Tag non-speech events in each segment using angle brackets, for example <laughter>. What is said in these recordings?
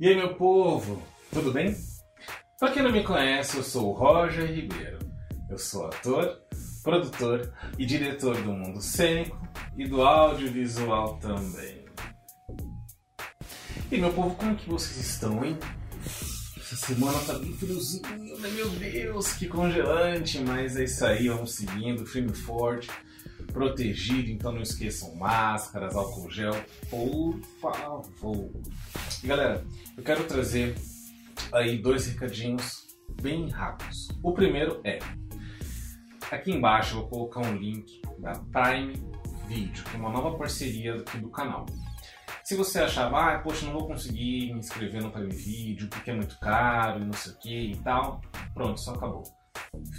E aí, meu povo, tudo bem? Para quem não me conhece, eu sou o Roger Ribeiro. Eu sou ator, produtor e diretor do mundo cênico e do audiovisual também. E meu povo, como que vocês estão, hein? Essa semana tá bem friozinho, né? Meu Deus, que congelante, mas é isso aí, vamos seguindo, firme e forte protegido, então não esqueçam máscaras, álcool gel, por favor. E galera, eu quero trazer aí dois recadinhos bem rápidos. O primeiro é, aqui embaixo eu vou colocar um link da Prime Video, que é uma nova parceria aqui do canal. Se você achava, ah, poxa, não vou conseguir me inscrever no Prime Video porque é muito caro e não sei o que e tal, pronto, só acabou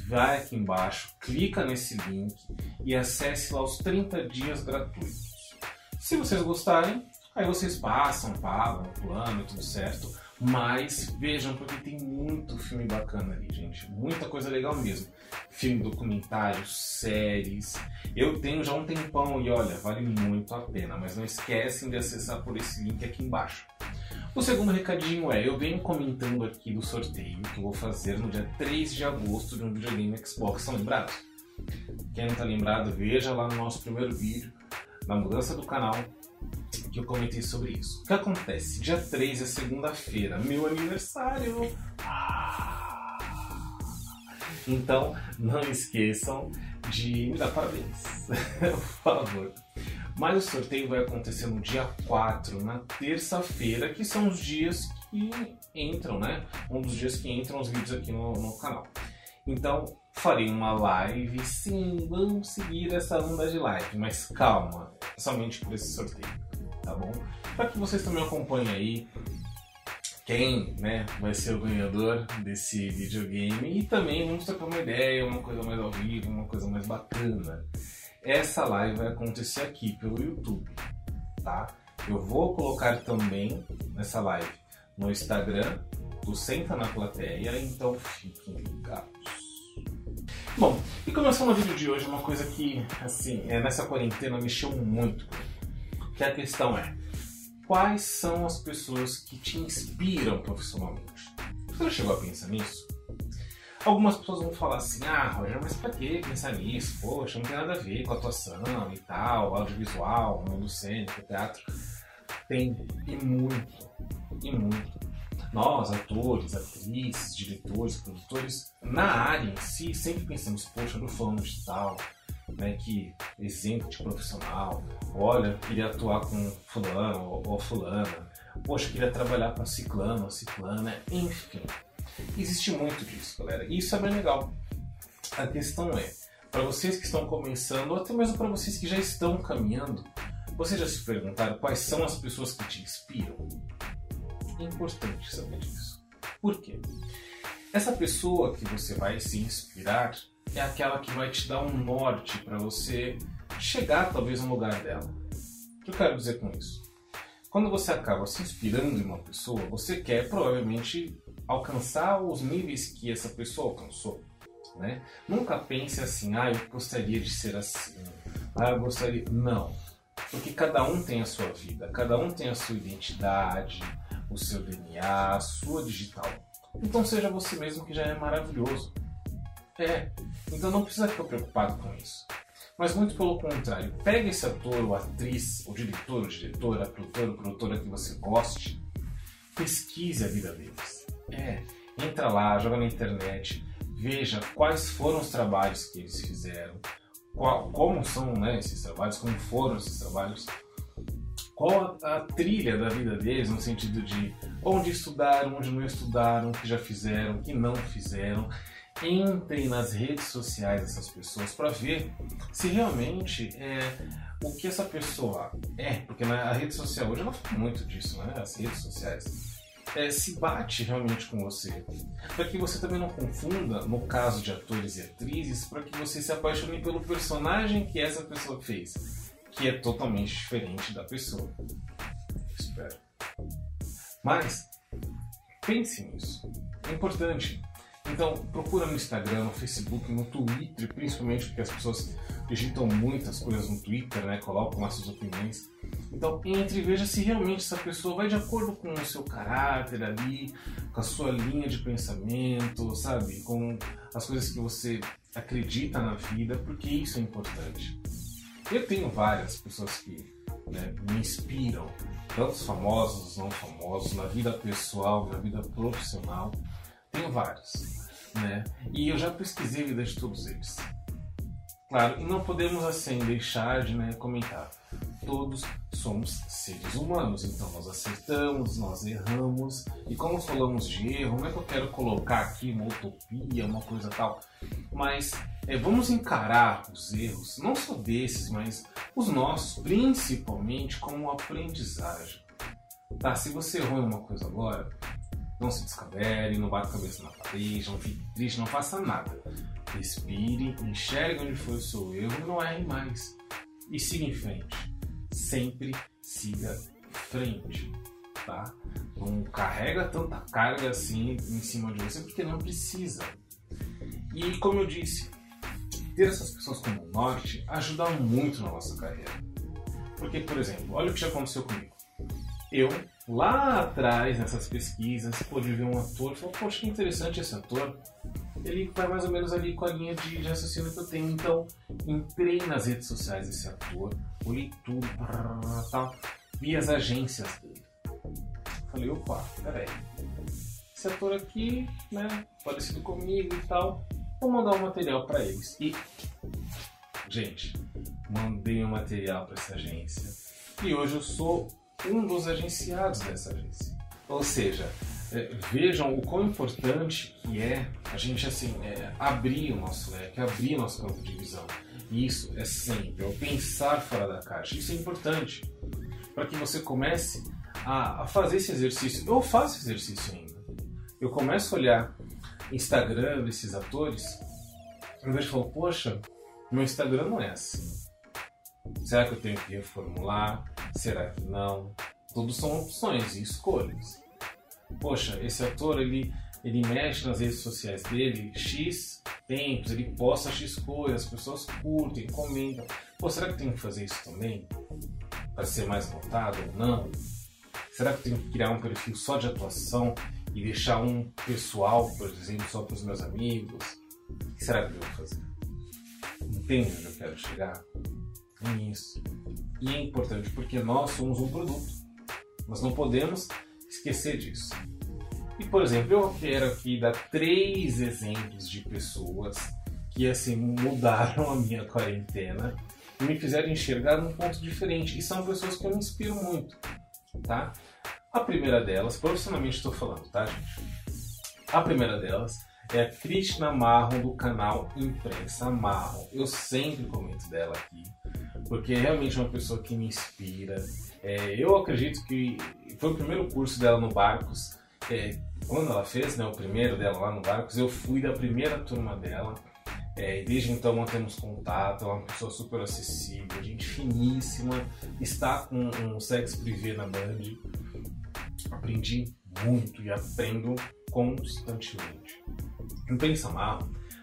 vai aqui embaixo, clica nesse link e acesse lá os 30 dias gratuitos. Se vocês gostarem, aí vocês passam, pagam, plano e tudo certo. Mas vejam, porque tem muito filme bacana ali, gente. Muita coisa legal mesmo. Filme documentário, séries. Eu tenho já um tempão e olha, vale muito a pena. Mas não esquecem de acessar por esse link aqui embaixo. O segundo recadinho é, eu venho comentando aqui do sorteio que vou fazer no dia 3 de agosto de um videogame Xbox. São lembrados? Quem não está lembrado, veja lá no nosso primeiro vídeo, na mudança do canal, que eu comentei sobre isso. O que acontece? Dia 3 é segunda-feira, meu aniversário! Ah! Então, não esqueçam de me dar parabéns, <laughs> por favor. Mas o sorteio vai acontecer no dia 4, na terça-feira, que são os dias que entram, né? Um dos dias que entram os vídeos aqui no, no canal. Então, farei uma live, sim, vamos seguir essa onda de live, mas calma, somente por esse sorteio, tá bom? Para que vocês também acompanhem aí quem né, vai ser o ganhador desse videogame e também vamos trocar uma ideia, uma coisa mais ao vivo, uma coisa mais bacana. Essa live vai acontecer aqui pelo YouTube, tá? Eu vou colocar também nessa live no Instagram do Senta na Plateia, então fiquem ligados. Bom, e começando o vídeo de hoje, uma coisa que, assim, é, nessa quarentena mexeu muito, que a questão é, quais são as pessoas que te inspiram profissionalmente? Você já chegou a pensar nisso? Algumas pessoas vão falar assim, ah, Roger, mas pra que pensar nisso? Poxa, não tem nada a ver com atuação e tal, audiovisual, mundo cênico, teatro. Tem, e muito, e muito. Nós, atores, atrizes, diretores, produtores, na área em si, sempre pensamos, poxa, do fulano de tal, né, que exemplo de profissional, olha, queria atuar com fulano ou, ou fulana, poxa, queria trabalhar com ciclano ou ciclana, enfim Existe muito disso, galera. E isso é bem legal. A questão é, para vocês que estão começando, ou até mesmo para vocês que já estão caminhando, vocês já se perguntaram quais são as pessoas que te inspiram? É importante saber disso. Por quê? Essa pessoa que você vai se inspirar é aquela que vai te dar um norte para você chegar talvez no lugar dela. O que eu quero dizer com isso? Quando você acaba se inspirando em uma pessoa, você quer provavelmente alcançar os níveis que essa pessoa alcançou. Né? Nunca pense assim, ah, eu gostaria de ser assim, ah, eu gostaria. Não. Porque cada um tem a sua vida, cada um tem a sua identidade, o seu DNA, a sua digital. Então seja você mesmo que já é maravilhoso. É. Então não precisa ficar preocupado com isso. Mas muito pelo contrário, pegue esse ator ou atriz, o diretor ou diretora, produtor ou produtora que você goste, pesquise a vida deles é, entra lá, joga na internet, veja quais foram os trabalhos que eles fizeram, qual, como são né, esses trabalhos, como foram esses trabalhos, qual a, trilha da vida deles, no sentido de onde estudaram, onde não estudaram, o que já fizeram, o que não fizeram. Entrem nas redes sociais dessas pessoas para ver se realmente é, o que essa pessoa é, porque na rede social hoje ela fala muito disso, né? As redes sociais é, se bate realmente com você. Para que você também não confunda, no caso de atores e atrizes, para que você se apaixone pelo personagem que essa pessoa fez, que é totalmente diferente da pessoa. Espero. Mas, pense nisso. É importante. Então, procura no Instagram, no Facebook, no Twitter, principalmente porque as pessoas digitam muitas coisas no Twitter, né? Colocam suas opiniões. Então, entre e veja se realmente essa pessoa vai de acordo com o seu caráter ali, com a sua linha de pensamento, sabe? Com as coisas que você acredita na vida, porque isso é importante. Eu tenho várias pessoas que né, me inspiram, tanto os famosos, os não famosos, na vida pessoal, na vida profissional. Tenho vários. Né? E eu já pesquisei a vida de todos eles. Claro, e não podemos assim deixar de né, comentar. Todos somos seres humanos, então nós acertamos, nós erramos. E como falamos de erro, não é que eu quero colocar aqui uma utopia, uma coisa tal, mas é, vamos encarar os erros, não só desses, mas os nossos, principalmente como aprendizagem. Tá, se você errou em uma coisa agora, não se descabele, não bata a cabeça na parede, não fique triste, não faça nada. Respire, enxergue onde foi o seu erro não erre mais. E siga em frente. Sempre siga frente, tá? Não carrega tanta carga assim em cima de você porque não precisa. E como eu disse, ter essas pessoas como norte ajuda muito na nossa carreira. Porque, por exemplo, olha o que já aconteceu comigo. Eu, lá atrás, nessas pesquisas, pude ver um ator e falei, poxa, que interessante esse ator. Ele vai mais ou menos ali com a linha de, de raciocínio que eu tenho. Então, entrei nas redes sociais desse ator, olhei tudo, vi as agências dele. Falei, opa, peraí. Esse ator aqui, né, parecido comigo e tal, vou mandar um material para eles. E, gente, mandei um material para essa agência. E hoje eu sou um dos agenciados dessa agência. Ou seja, é, vejam o quão importante que é a gente assim é, abrir o nosso leque, abrir nosso campo de visão. Isso é sempre, é pensar fora da caixa. Isso é importante para que você comece a, a, fazer esse exercício. Eu faço exercício ainda. Eu começo a olhar Instagram desses atores, eu vejo e falo, poxa, meu Instagram não é assim. Será que eu tenho que reformular? Será que não? Tudo são opções e escolhas. Poxa, esse ator ele, ele mexe nas redes sociais dele X tempos, ele posta X coisas, as pessoas curtem, comentam. Pô, será que tenho que fazer isso também? Para ser mais notado ou não? Será que tenho que criar um perfil só de atuação e deixar um pessoal, por exemplo, só para os meus amigos? O que será que eu vou fazer? Entende onde eu quero chegar? Isso. E é importante porque nós somos um produto. Nós não podemos esquecer disso. E por exemplo, eu quero aqui dar três exemplos de pessoas que assim mudaram <laughs> a minha quarentena e me fizeram enxergar num ponto diferente. E são pessoas que eu me inspiro muito, tá? A primeira delas, profissionalmente estou falando, tá, gente? A primeira delas é a Krishna Marron do canal Imprensa Marron. Eu sempre comento dela aqui porque é realmente uma pessoa que me inspira. É, eu acredito que foi o primeiro curso dela no Barcos. É, quando ela fez né, o primeiro dela lá no Barcos, eu fui da primeira turma dela. É, desde então mantemos contato, é uma pessoa super acessível, gente finíssima, está com um sex privé na Band. Aprendi muito e aprendo constantemente. Não pensa mal,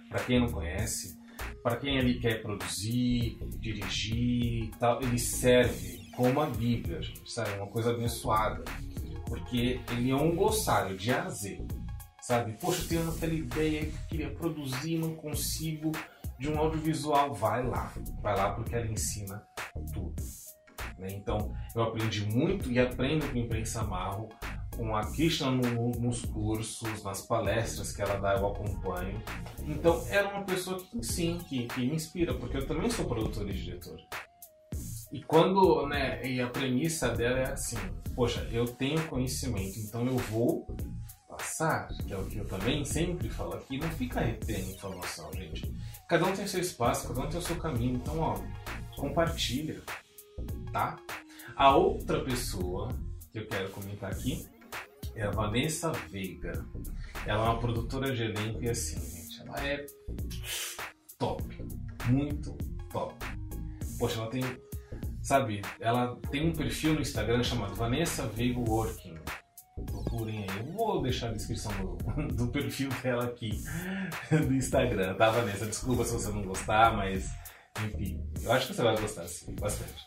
para quem não conhece, para quem ele quer produzir, dirigir tal, ele serve como a Bíblia, sabe? Uma coisa abençoada. Porque ele é um glossário de A a Z, sabe? Poxa, eu tenho aquela ideia que queria produzir, não consigo, de um audiovisual. Vai lá, vai lá porque ela ensina tudo. Né? Então, eu aprendi muito e aprendo com Imprensa Marro com a Krishna no, nos cursos, nas palestras que ela dá, eu acompanho. Então, era uma pessoa que, sim, que, que me inspira, porque eu também sou produtor e diretor. E quando, né, e a premissa dela é assim, poxa, eu tenho conhecimento, então eu vou passar, que é o que eu também sempre falo aqui, não fica retendo informação, gente. Cada um tem seu espaço, cada um tem o seu caminho, então, ó, compartilha, tá? A outra pessoa que eu quero comentar aqui é a Vanessa Veiga. Ela é uma produtora de elenco e assim, gente, ela é top. Muito top. Poxa, ela tem. Sabe, ela tem um perfil no Instagram chamado Vanessa Veiga Working. Procurem aí. Eu vou deixar a descrição do, <laughs> do perfil dela aqui <laughs> do Instagram, tá, Vanessa? Desculpa se você não gostar, mas Enfim, eu acho que você vai gostar, sim, bastante.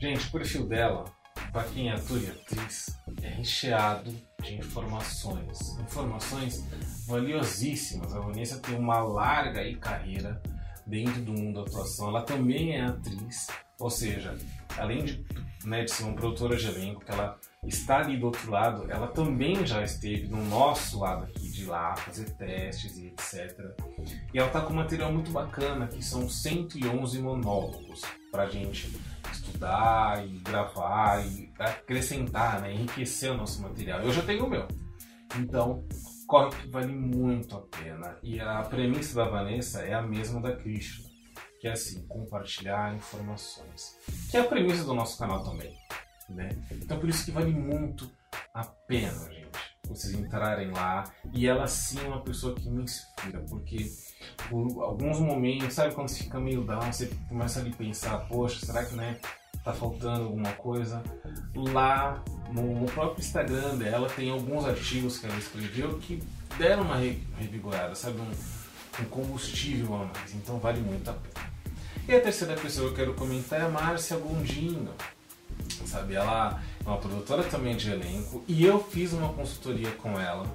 Gente, o perfil dela, para quem é ator e atriz, é recheado de informações. Informações valiosíssimas. A Vanessa tem uma larga carreira dentro do mundo da atuação. Ela também é atriz, ou seja, além de, né, de ser uma produtora de elenco, que ela está ali do outro lado, ela também já esteve no nosso lado aqui de lá, fazer testes e etc. E ela está com um material muito bacana, que são 111 monólogos para a gente estudar e gravar e acrescentar, né, enriquecer o nosso material. Eu já tenho o meu. Então, corre que vale muito a pena. E a premissa da Vanessa é a mesma da Krishna, que é assim, compartilhar informações. Que é a premissa do nosso canal também. Né? Então por isso que vale muito a pena, gente, vocês entrarem lá. E ela sim é uma pessoa que me inspira, porque por alguns momentos, sabe quando você fica meio down, você começa a pensar, poxa, será que né, tá faltando alguma coisa? Lá no, próprio Instagram dela tem alguns artigos que ela escreveu que deram uma revigorada, sabe? Um, um combustível a mais, então vale muito a pena. E a terceira pessoa que eu quero comentar é a Márcia Gondino sabe? Ela é uma produtora também de elenco e eu fiz uma consultoria com ela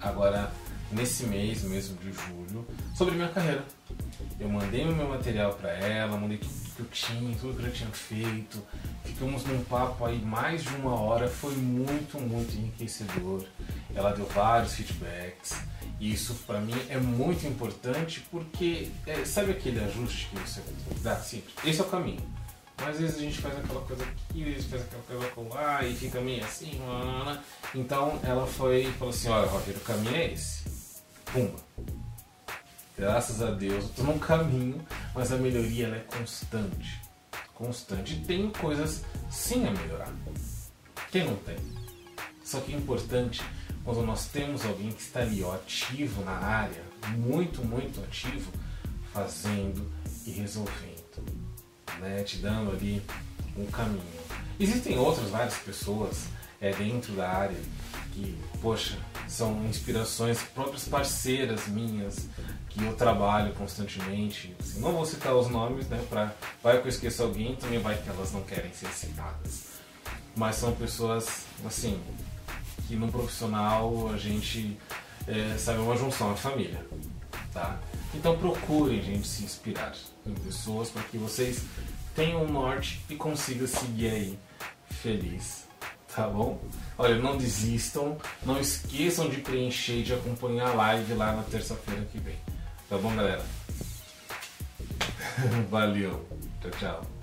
agora nesse mês mesmo de julho sobre minha carreira. Eu mandei o meu material para ela, mandei tudo que eu tinha, tudo que eu tinha feito. Ficamos num papo aí mais de uma hora, foi muito, muito enriquecedor. Ela deu vários feedbacks. E isso para mim é muito importante porque é, sabe aquele ajuste que você dá sempre? Esse é o caminho. Mas às vezes a gente faz aquela coisa aqui, às vezes faz aquela coisa lá e fica meio assim. Lá, Então ela foi falou assim: olha, Roger, o caminho é esse. Pumba. Graças a Deus eu tô num caminho, mas a melhoria é constante. Constante. E tem coisas sim a melhorar. Quem não tem? Só que é importante quando nós temos alguém que está ali ó, ativo na área, muito, muito ativo, fazendo e resolvendo né, te dando ali um caminho. Existem outras várias pessoas é, dentro da área que, poxa, são inspirações, próprias parceiras minhas que eu trabalho constantemente. Assim, não vou citar os nomes, né? Pra, vai que eu esqueço alguém, também vai que elas não querem ser citadas. Mas são pessoas, assim, que no profissional a gente é, sabe uma junção, é família, tá? Então procurem, gente, se inspirar em pessoas para que vocês tenham um norte e consigam seguir aí feliz, tá bom? Olha, não desistam, não esqueçam de preencher e de acompanhar a live lá na terça-feira que vem. Tá bom, galera? <laughs> Valeu. Tchau, tchau.